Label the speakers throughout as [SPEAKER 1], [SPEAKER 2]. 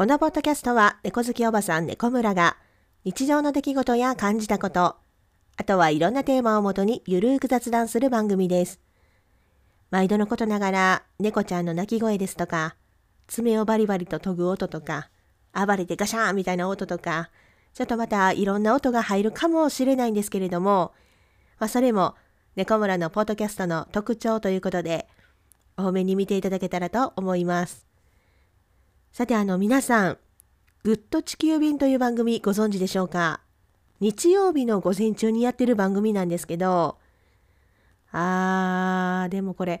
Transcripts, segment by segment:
[SPEAKER 1] このポッドキャストは猫好きおばさん猫村が日常の出来事や感じたこと、あとはいろんなテーマをもとにゆるーく雑談する番組です。毎度のことながら猫ちゃんの鳴き声ですとか、爪をバリバリと研ぐ音とか、暴れてガシャーンみたいな音とか、ちょっとまたいろんな音が入るかもしれないんですけれども、まあ、それも猫村のポッドキャストの特徴ということで、大目に見ていただけたらと思います。さてあの皆さん、グッと地球便という番組ご存知でしょうか？日曜日の午前中にやってる番組なんですけど、あー、でもこれ、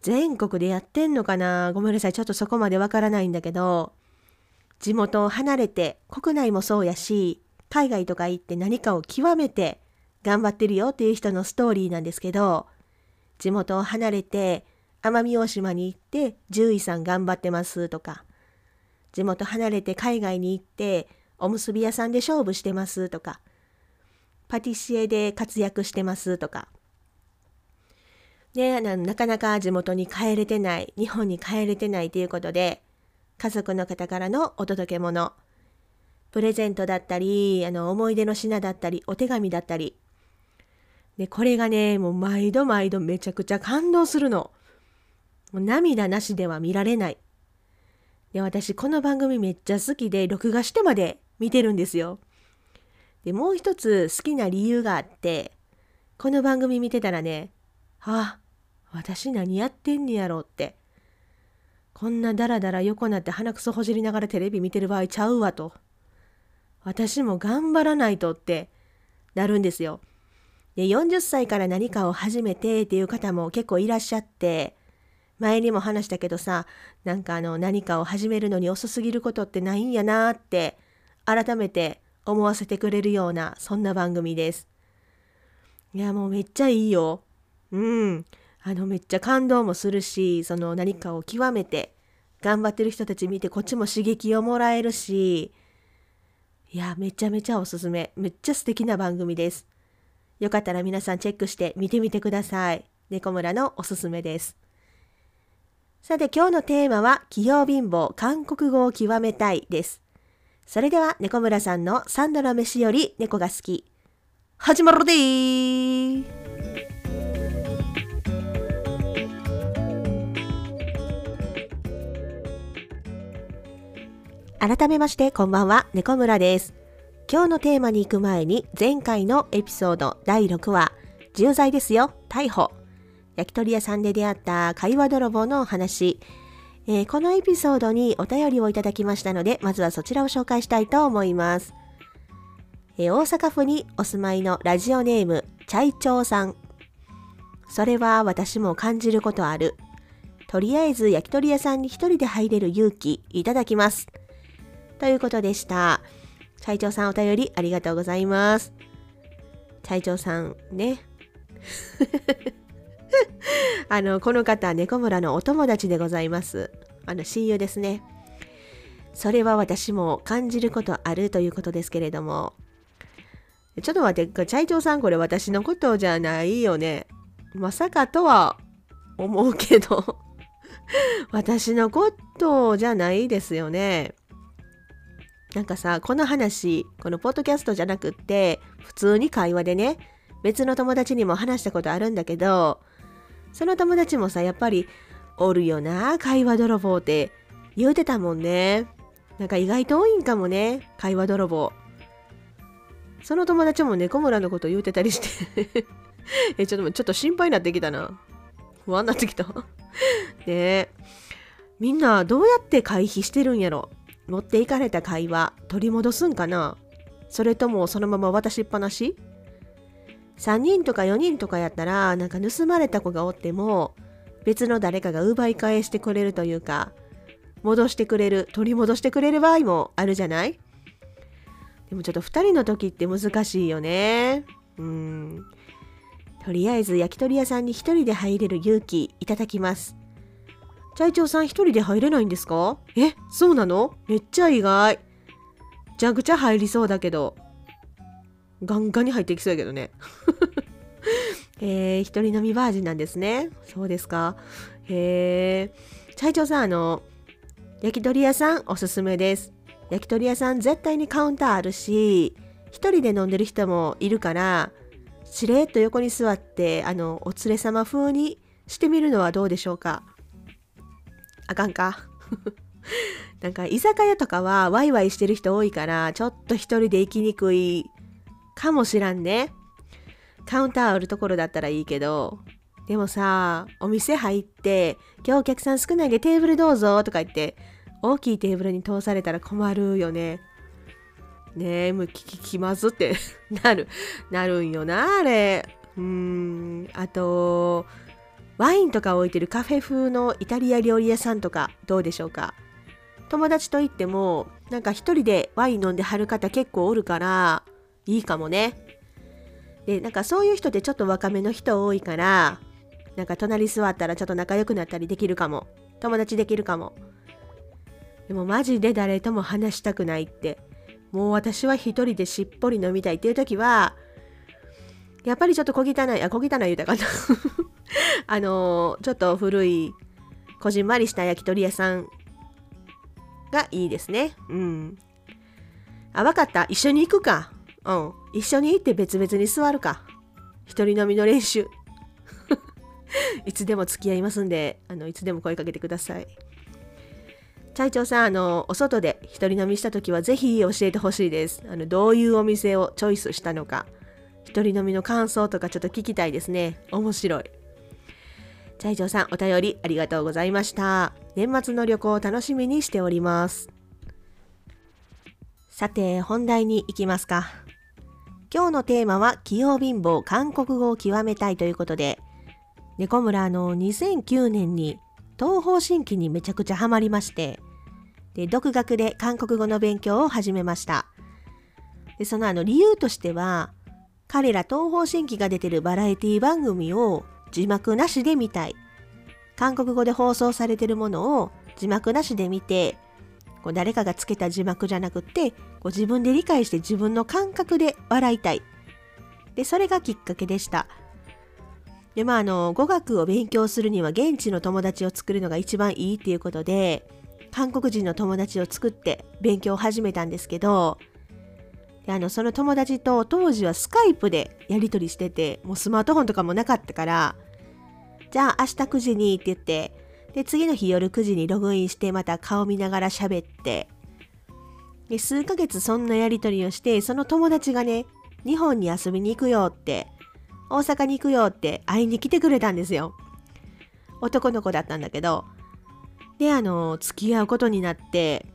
[SPEAKER 1] 全国でやってんのかな？ごめんなさい。ちょっとそこまでわからないんだけど、地元を離れて、国内もそうやし、海外とか行って何かを極めて頑張ってるよっていう人のストーリーなんですけど、地元を離れて、奄美大島に行って獣医さん頑張ってますとか、地元離れて海外に行っておむすび屋さんで勝負してますとか、パティシエで活躍してますとか、で、なかなか地元に帰れてない、日本に帰れてないということで、家族の方からのお届け物、プレゼントだったり、あの思い出の品だったり、お手紙だったり。で、これがね、もう毎度毎度めちゃくちゃ感動するの。もう涙なしでは見られない。で、私この番組めっちゃ好きで、録画してまで見てるんですよ。で、もう一つ好きな理由があって、この番組見てたらね、あ、私何やってんねやろって。こんなダラダラ横なって鼻くそほじりながらテレビ見てる場合ちゃうわと。私も頑張らないとってなるんですよ。で、40歳から何かを始めてっていう方も結構いらっしゃって、前にも話したけどさ、なんかあの何かを始めるのに遅すぎることってないんやなって改めて思わせてくれるようなそんな番組です。いやもうめっちゃいいよ。うん。あのめっちゃ感動もするしその何かを極めて頑張ってる人たち見てこっちも刺激をもらえるしいやめちゃめちゃおすすめめっちゃ素敵な番組ですよかったら皆さんチェックして見てみてください猫村のおすすめですさて今日のテーマは企業貧乏韓国語を極めたいです。それでは猫村さんの3度の飯より猫が好き。始まるでー。改めましてこんばんは、猫村です。今日のテーマに行く前に前回のエピソード第6話、重罪ですよ、逮捕。焼き鳥屋さんで出会った会話泥棒のお話。えー、このエピソードにお便りをいただきましたので、まずはそちらを紹介したいと思います。えー、大阪府にお住まいのラジオネーム、チャイチョウさん。それは私も感じることある。とりあえず焼き鳥屋さんに一人で入れる勇気いただきます。ということでした。隊長さんお便りありがとうございます。隊長さんね。あの、この方、猫村のお友達でございます。あの、親友ですね。それは私も感じることあるということですけれども。ちょっと待って、隊長さんこれ私のことじゃないよね。まさかとは思うけど 私のことじゃないですよね。なんかさ、この話、このポッドキャストじゃなくって、普通に会話でね、別の友達にも話したことあるんだけど、その友達もさ、やっぱり、おるよな、会話泥棒って言うてたもんね。なんか意外と多いんかもね、会話泥棒。その友達も猫村のこと言うてたりして え、ちょっと、ちょっと心配になってきたな。不安になってきた ねえ。みんなどうやって回避してるんやろ持っていかれた会話取り戻すんかなそれともそのまま渡しっぱなし？?3 人とか4人とかやったらなんか盗まれた子がおっても別の誰かが奪い返してくれるというか戻してくれる取り戻してくれる場合もあるじゃない？でもちょっと2人の時って難しいよねうんとりあえず焼き鳥屋さんに1人で入れる勇気いただきます隊長さん一人で入れないんですか？え、そうなの？めっちゃ意外。めちゃくちゃ入りそうだけど。ガンガンに入っていきそうやけどね。えー、一人飲みバージンなんですね。そうですか。へえ。隊長さん、あの、焼き鳥屋さんおすすめです焼き鳥屋さん絶対にカウンターあるし一人で飲んでる人もいるからしれっと横に座ってあのお連れ様風にしてみるのはどうでしょうかあかんか なんか居酒屋とかはワイワイしてる人多いからちょっと一人で行きにくいかもしらんねカウンターあるところだったらいいけどでもさお店入って今日お客さん少ないでテーブルどうぞとか言って大きいテーブルに通されたら困るよね。ねえもう聞き気まずって なるなるんよなあれ。うんあとワインとか置いてるカフェ風のイタリア料理屋さんとかどうでしょうか？友達といってもなんか一人でワイン飲んではる方結構おるからいいかもね。でなんかそういう人ってちょっと若めの人多いからなんか隣座ったらちょっと仲良くなったりできるかも。友達できるかも。でもマジで誰とも話したくないって。もう私は一人でしっぽり飲みたいっていう時はやっぱりちょっと小汚いあ小汚い言うたかな。あのちょっと古いこじんまりした焼き鳥屋さんがいいですね。うん。あ分かった。一緒に行くか。うん。一緒に行って別々に座るか。一人飲みの練習。いつでも付き合いますんであのいつでも声かけてください。チャイチョウさんあのお外で一人飲みした時はぜひ教えてほしいです。あのどういうお店をチョイスしたのか。一人飲みの感想とかちょっと聞きたいですね。面白い。チャイチョウさんお便りありがとうございました。年末の旅行を楽しみにしております。さて本題に行きますか。今日のテーマは器用貧乏韓国語を極めたいということで猫村の2009年に東方神起にめちゃくちゃハマりましてで独学で韓国語の勉強を始めました。でそのあの理由としては彼ら東方神起が出てるバラエティ番組を字幕なしで見たい。韓国語で放送されてるものを字幕なしで見てこう誰かがつけた字幕じゃなくってこう自分で理解して自分の感覚で笑いたい。でそれがきっかけでした。でまああの語学を勉強するには現地の友達を作るのが一番いいっていうことで韓国人の友達を作って勉強を始めたんですけどであのその友達と当時はスカイプでやり取りしててもうスマートフォンとかもなかったからじゃあ明日9時にって言ってで次の日夜9時にログインしてまた顔見ながら喋ってで数ヶ月そんなやり取りをしてその友達がね日本に遊びに行くよって大阪に行くよって会いに来てくれたんですよ。男の子だったんだけど。で、あの、付き合うことになって、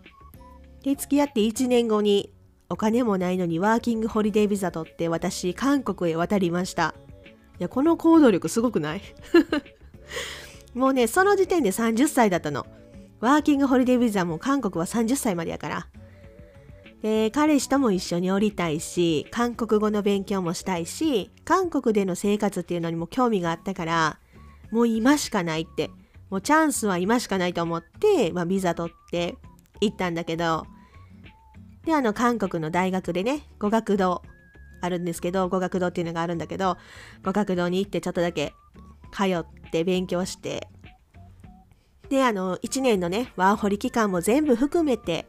[SPEAKER 1] で、付き合って1年後にお金もないのにワーキングホリデービザ取って私、韓国へ渡りました。いや、この行動力すごくない？もうね、その時点で30歳だったの。ワーキングホリデービザも韓国は30歳までやから。で彼氏とも一緒に降りたいし韓国語の勉強もしたいし韓国での生活っていうのにも興味があったからもう今しかないってもうチャンスは今しかないと思って、まあ、ビザ取って行ったんだけどであの韓国の大学でね語学堂あるんですけど語学堂っていうのがあるんだけど語学堂に行ってちょっとだけ通って勉強してであの1年のねワーホリ期間も全部含めて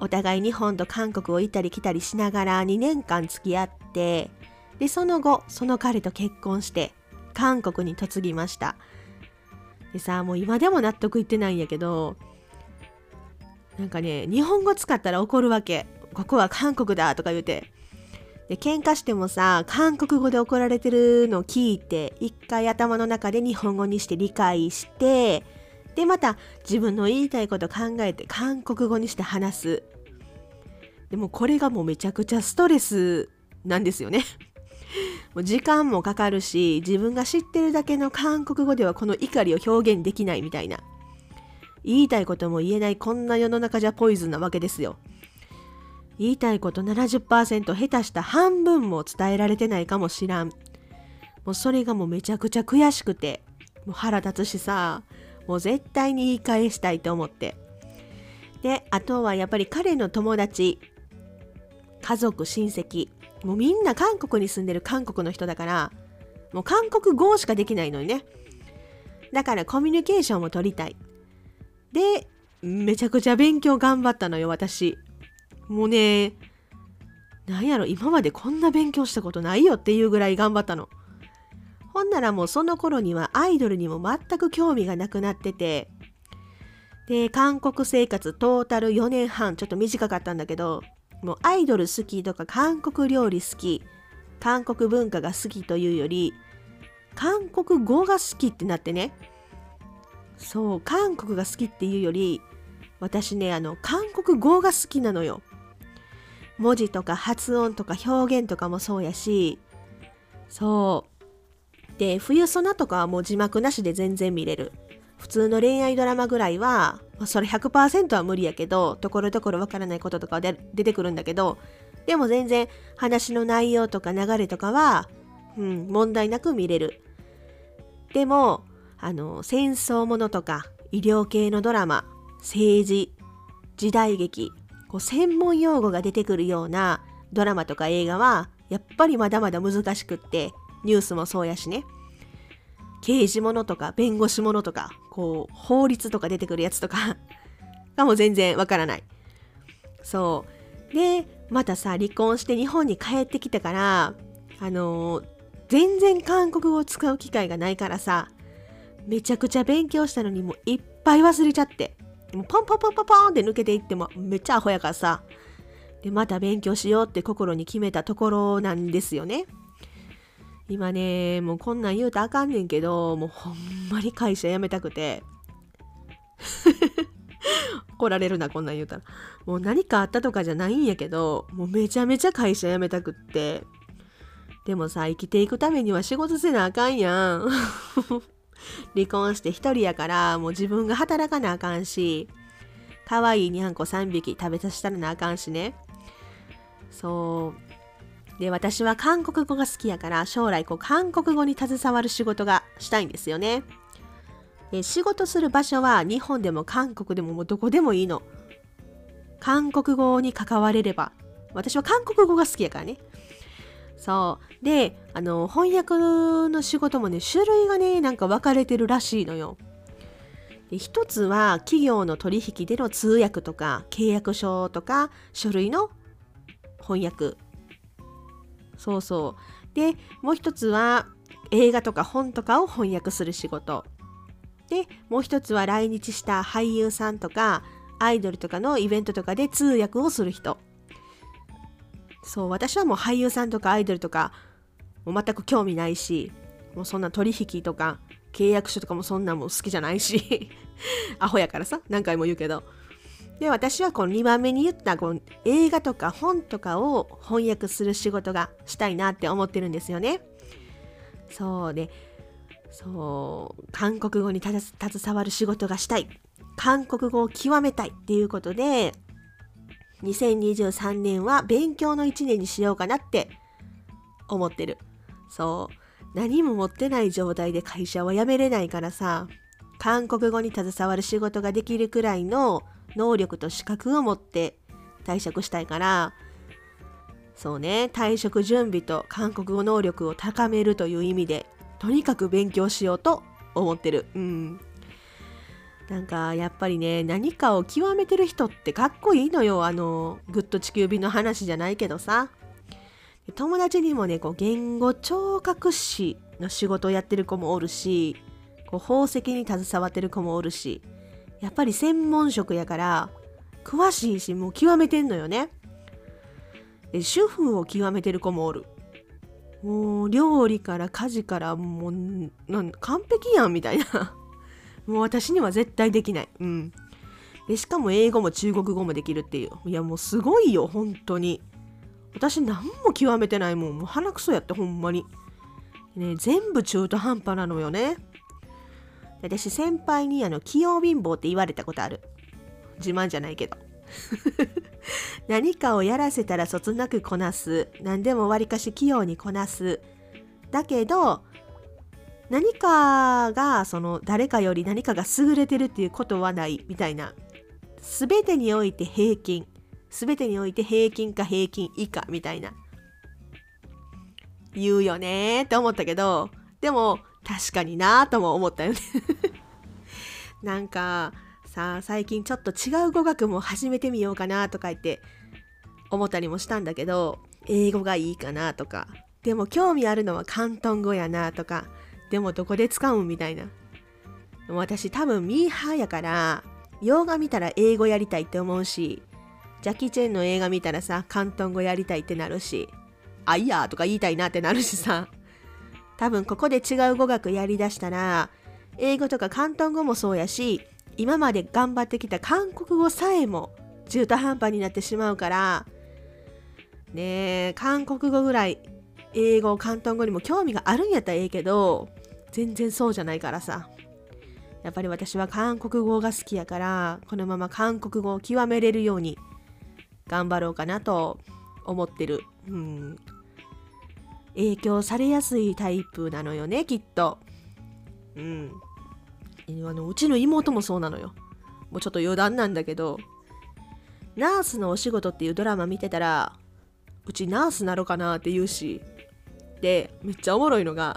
[SPEAKER 1] お互い日本と韓国を行ったり来たりしながら2年間付き合ってでその後その彼と結婚して韓国に嫁ぎました。でさもう今でも納得いってないんやけどなんかね日本語使ったら怒るわけ。ここは韓国だとか言うて。で喧嘩してもさ韓国語で怒られてるのを聞いて一回頭の中で日本語にして理解してでまた自分の言いたいこと考えて韓国語にして話す。でもこれがもうめちゃくちゃストレスなんですよね。もう時間もかかるし自分が知ってるだけの韓国語ではこの怒りを表現できないみたいな。言いたいことも言えないこんな世の中じゃポイズンなわけですよ。言いたいこと70%下手した半分も伝えられてないかもしらん。もうそれがもうめちゃくちゃ悔しくてもう腹立つしさ。もう絶対に言い返したいと思って。であとはやっぱり彼の友達家族親戚もうみんな韓国に住んでる韓国の人だからもう韓国語しかできないのにね。だからコミュニケーションも取りたい。でめちゃくちゃ勉強頑張ったのよ私。もうねなんやろ今までこんな勉強したことないよっていうぐらい頑張ったの。ほんならもうその頃にはアイドルにも全く興味がなくなってて。で韓国生活トータル4年半ちょっと短かったんだけどもうアイドル好きとか韓国料理好き韓国文化が好きというより韓国語が好きってなってね。そう韓国が好きっていうより私ねあの韓国語が好きなのよ。文字とか発音とか表現とかもそうやしそう。で冬ソナとかはもう字幕なしで全然見れる。普通の恋愛ドラマぐらいは、まあ、それ100%は無理やけどところどころわからないこととかで出てくるんだけどでも全然話の内容とか流れとかは、うん、問題なく見れる。でもあの戦争ものとか医療系のドラマ政治時代劇こう専門用語が出てくるようなドラマとか映画はやっぱりまだまだ難しくってニュースもそうやしね。刑事物とか弁護士物とかこう法律とか出てくるやつとか がもう全然わからない。そう。でまたさ離婚して日本に帰ってきてからあのー、全然韓国語を使う機会がないからさめちゃくちゃ勉強したのにもういっぱい忘れちゃって。もポンポンポンポンポンって抜けていってもめっちゃアホやからさ。でまた勉強しようって心に決めたところなんですよね。今ねもうこんなん言うとあかんねんけどもうほんまに会社辞めたくて。怒られるなこんなん言うたら。もう何かあったとかじゃないんやけどもうめちゃめちゃ会社辞めたくって。でもさ生きていくためには仕事せなあかんやん。離婚して一人やからもう自分が働かなあかんし可愛いにゃんこ3匹食べさせたらなあかんしね。そう。で私は韓国語が好きやから将来こう韓国語に携わる仕事がしたいんですよね。で仕事する場所は日本でも韓国でももうどこでもいいの。韓国語に関われれば私は韓国語が好きやからね。そう。であの翻訳の仕事もね種類がねなんか分かれてるらしいのよ。で一つは企業の取引での通訳とか契約書とか書類の翻訳。そうそう。でもう一つは映画とか本とかを翻訳する仕事。でもう一つは来日した俳優さんとかアイドルとかのイベントとかで通訳をする人。そう私はもう俳優さんとかアイドルとかもう全く興味ないしもうそんな取引とか契約書とかもそんなんも好きじゃないし。アホやからさ何回も言うけど。で私はこの2番目に言ったこの映画とか本とかを翻訳する仕事がしたいなって思ってるんですよねそうでそう韓国語に携わる仕事がしたい韓国語を極めたいっていうことで2023年は勉強の1年にしようかなって思ってる。そう。何も持ってない状態で会社は辞めれないからさ、韓国語に携わる仕事ができるくらいの能力と資格を持って退職したいから、そうね、退職準備と韓国語能力を高めるという意味で、とにかく勉強しようと思ってる。うん。なんかやっぱりね何かを極めてる人ってかっこいいのよあのグッと地球便の話じゃないけどさ友達にもねこう言語聴覚士の仕事をやってる子もおるしこう宝石に携わってる子もおるしやっぱり専門職やから詳しいしもう極めてんのよね主婦を極めてる子もおるもう料理から家事からもうなん完璧やんみたいな もう私には絶対できない。うん。で、しかも英語も中国語もできるっていう。いや、もうすごいよ、本当に。私何も極めてないもん。もう鼻くそやって、ほんまに。ね、全部中途半端なのよね。私、先輩にあの、器用貧乏って言われたことある。自慢じゃないけど。何かをやらせたらそつなくこなす。何でもわりかし器用にこなす。だけど、何かがその誰かより何かが優れてるっていうことはないみたいな全てにおいて平均全てにおいて平均か平均以下みたいな言うよねって思ったけどでも確かになぁとも思ったよね。なんかさあ最近ちょっと違う語学も始めてみようかなとか言って思ったりもしたんだけど英語がいいかなとかでも興味あるのは広東語やなとかでもどこで使うんみたいな。私多分ミーハーやから洋画見たら英語やりたいって思うしジャッキー・チェンの映画見たらさ広東語やりたいってなるしあいやとか言いたいなってなるしさ。多分ここで違う語学やりだしたら英語とか広東語もそうやし今まで頑張ってきた韓国語さえも中途半端になってしまうからねえ韓国語ぐらい英語広東語にも興味があるんやったらええけど全然そうじゃないからさ。やっぱり私は韓国語が好きやからこのまま韓国語を極めれるように頑張ろうかなと思ってる、うん、影響されやすいタイプなのよねきっと。うん。あのうちの妹もそうなのよ。もうちょっと余談なんだけど。ナースのお仕事っていうドラマ見てたらうちナースなのかなって言うしでめっちゃおもろいのが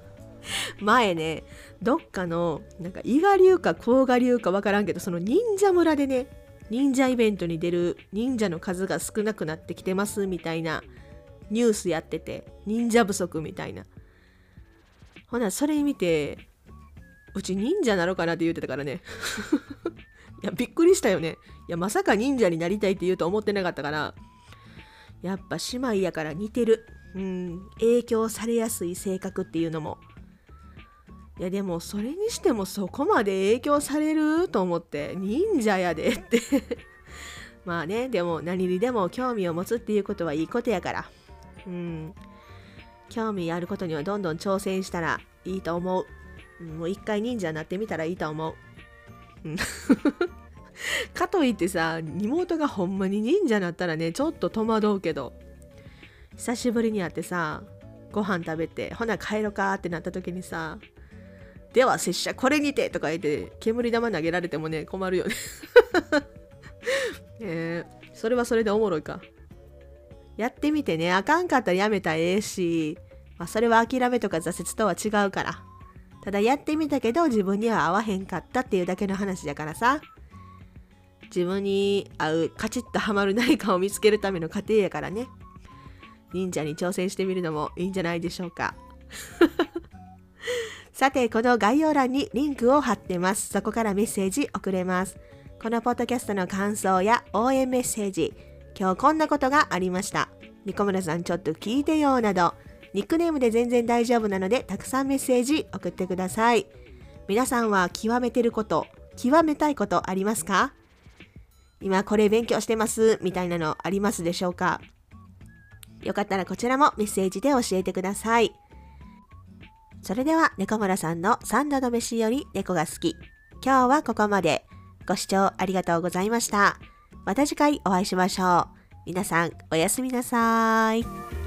[SPEAKER 1] 前ねどっかのなんか伊賀流か甲賀流か分からんけどその忍者村でね忍者イベントに出る忍者の数が少なくなってきてますみたいなニュースやってて忍者不足みたいな。ほなそれ見てうち忍者なのかなって言ってたからね。いやびっくりしたよね。いやまさか忍者になりたいって言うと思ってなかったからやっぱ姉妹やから似てる。うん影響されやすい性格っていうのも。いやでもそれにしてもそこまで影響されると思って忍者やでって。まあねでも何にでも興味を持つっていうことはいいことやから。うん。興味あることにはどんどん挑戦したらいいと思う、うん、もう一回忍者になってみたらいいと思う、うん、かといってさ妹がほんまに忍者になったらねちょっと戸惑うけど久しぶりに会ってさご飯食べてほな帰ろかってなった時にさでは拙者これにてとか言って煙玉投げられてもね困るよね。え。ー、それはそれでおもろいか。やってみてね。あかんかったらやめたらええし、まあ、それは諦めとか挫折とは違うから。ただやってみたけど自分には合わへんかったっていうだけの話だからさ。自分に合うカチッとハマる何かを見つけるための過程やからね。忍者に挑戦してみるのもいいんじゃないでしょうか。さて、この概要欄にリンクを貼ってます。そこからメッセージ送れます。このポッドキャストの感想や応援メッセージ、今日こんなことがありました。ニコムラさんちょっと聞いてよなど、ニックネームで全然大丈夫なので、たくさんメッセージ送ってください。皆さんは極めてること、極めたいことありますか？今これ勉強してますみたいなのありますでしょうか？よかったらこちらもメッセージで教えてください。それでは猫村さんの三度の飯より猫が好き。今日はここまで。ご視聴ありがとうございました。また次回お会いしましょう。皆さんおやすみなさい。